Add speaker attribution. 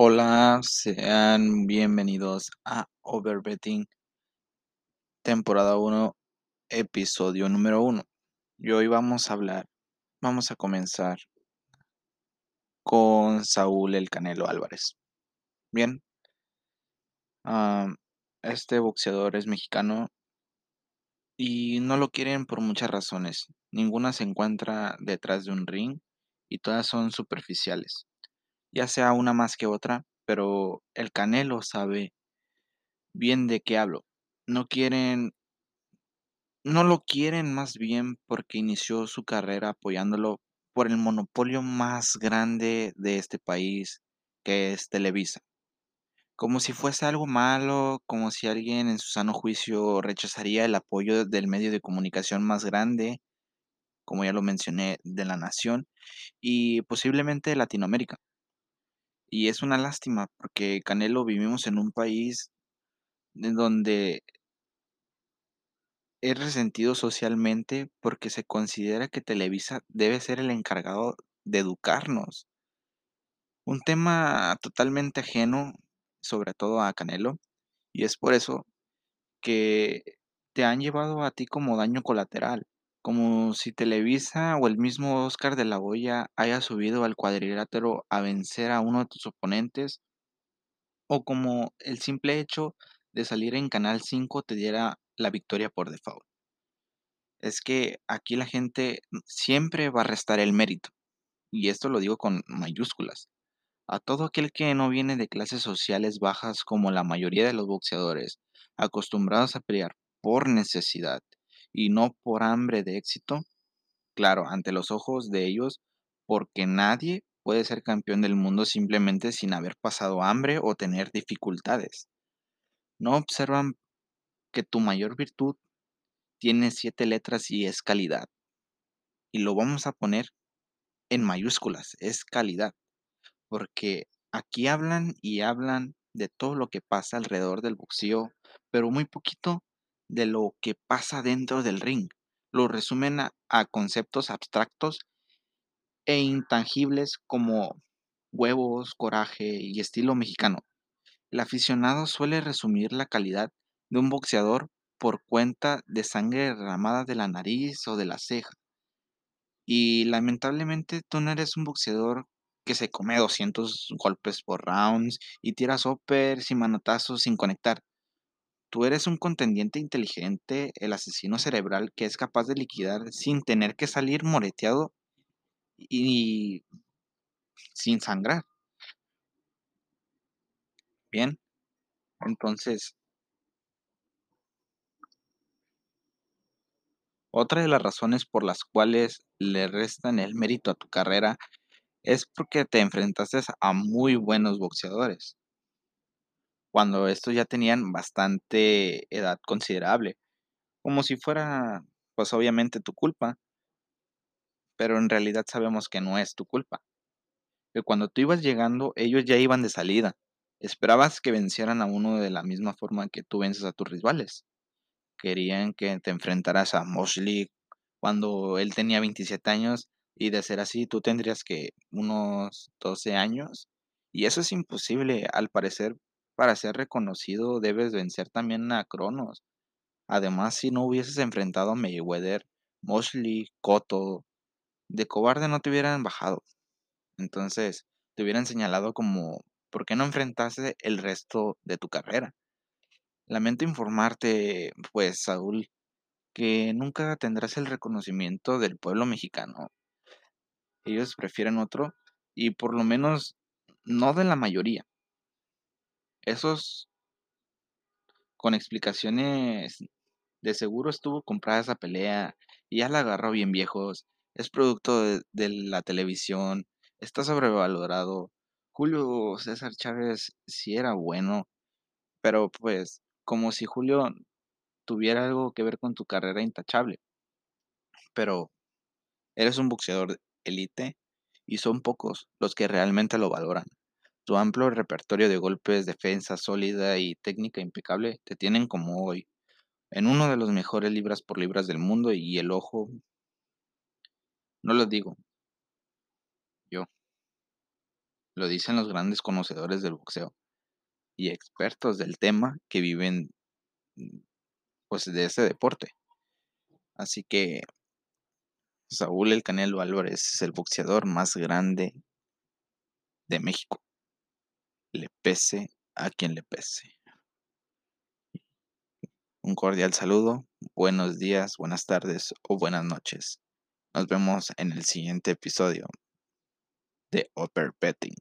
Speaker 1: Hola, sean bienvenidos a Overbetting, temporada 1, episodio número 1. Y hoy vamos a hablar, vamos a comenzar con Saúl El Canelo Álvarez. Bien, este boxeador es mexicano y no lo quieren por muchas razones. Ninguna se encuentra detrás de un ring y todas son superficiales, ya sea una más que otra, pero el Canelo sabe bien de qué hablo. No quieren no lo quieren más bien porque inició su carrera apoyándolo por el monopolio más grande de este país, que es Televisa. Como si fuese algo malo, como si alguien en su sano juicio rechazaría el apoyo del medio de comunicación más grande, como ya lo mencioné, de la nación y posiblemente Latinoamérica. Y es una lástima porque Canelo vivimos en un país en donde es resentido socialmente porque se considera que Televisa debe ser el encargado de educarnos. Un tema totalmente ajeno, sobre todo a Canelo, y es por eso que te han llevado a ti como daño colateral, como si Televisa o el mismo Oscar de la Hoya haya subido al cuadrilátero a vencer a uno de tus oponentes, o como el simple hecho de salir en Canal 5 te diera la victoria por default. Es que aquí la gente siempre va a restar el mérito, y esto lo digo con mayúsculas. A todo aquel que no viene de clases sociales bajas como la mayoría de los boxeadores, acostumbrados a pelear por necesidad y no por hambre de éxito, claro, ante los ojos de ellos, porque nadie puede ser campeón del mundo simplemente sin haber pasado hambre o tener dificultades. No observan que tu mayor virtud tiene siete letras y es calidad. Y lo vamos a poner en mayúsculas, es calidad porque aquí hablan y hablan de todo lo que pasa alrededor del boxeo, pero muy poquito de lo que pasa dentro del ring. Lo resumen a, conceptos abstractos e intangibles como huevos, coraje y estilo mexicano. El aficionado suele resumir la calidad de un boxeador por cuenta de sangre derramada de la nariz o de la ceja. Y lamentablemente tú no eres un boxeador que se come 200 golpes por rounds y tira soppers y manotazos sin conectar. Tú eres un contendiente inteligente, el asesino cerebral que es capaz de liquidar sin tener que salir moreteado y sin sangrar. Bien, entonces, otra de las razones por las cuales le restan el mérito a tu carrera es porque te enfrentaste a muy buenos boxeadores, cuando estos ya tenían bastante edad considerable, como si fuera, pues obviamente tu culpa, pero en realidad sabemos que no es tu culpa. Que cuando tú ibas llegando, ellos ya iban de salida. Esperabas que vencieran a uno de la misma forma que tú vences a tus rivales. Querían que te enfrentaras a Mosley cuando él tenía 27 años y de ser así, tú tendrías que unos 12 años. Y eso es imposible. Al parecer, para ser reconocido, debes vencer también a Cronos. Además, si no hubieses enfrentado a Mayweather, Mosley, Cotto, de cobarde no te hubieran bajado. Entonces, te hubieran señalado como, ¿por qué no enfrentaste el resto de tu carrera? Lamento informarte, pues, Saúl, que nunca tendrás el reconocimiento del pueblo mexicano ellos prefieren otro y por lo menos no de la mayoría. Esos con explicaciones de seguro estuvo comprada esa pelea y ya la agarró bien viejos. Es producto de, la televisión, está sobrevalorado. Julio César Chávez sí era bueno, pero pues como si Julio tuviera algo que ver con tu carrera intachable. Pero eres un boxeador elite y son pocos los que realmente lo valoran. Tu amplio repertorio de golpes, defensa sólida y técnica impecable te tienen como hoy, en uno de los mejores libras por libras del mundo y el ojo, no lo digo yo, lo dicen los grandes conocedores del boxeo y expertos del tema que viven mm, pues de ese deporte. Así que Saúl El Canelo Álvarez es el boxeador más grande de México. Pese a quien le pese. Un cordial saludo, buenos días, buenas tardes o buenas noches. Nos vemos en el siguiente episodio de Upper Petting.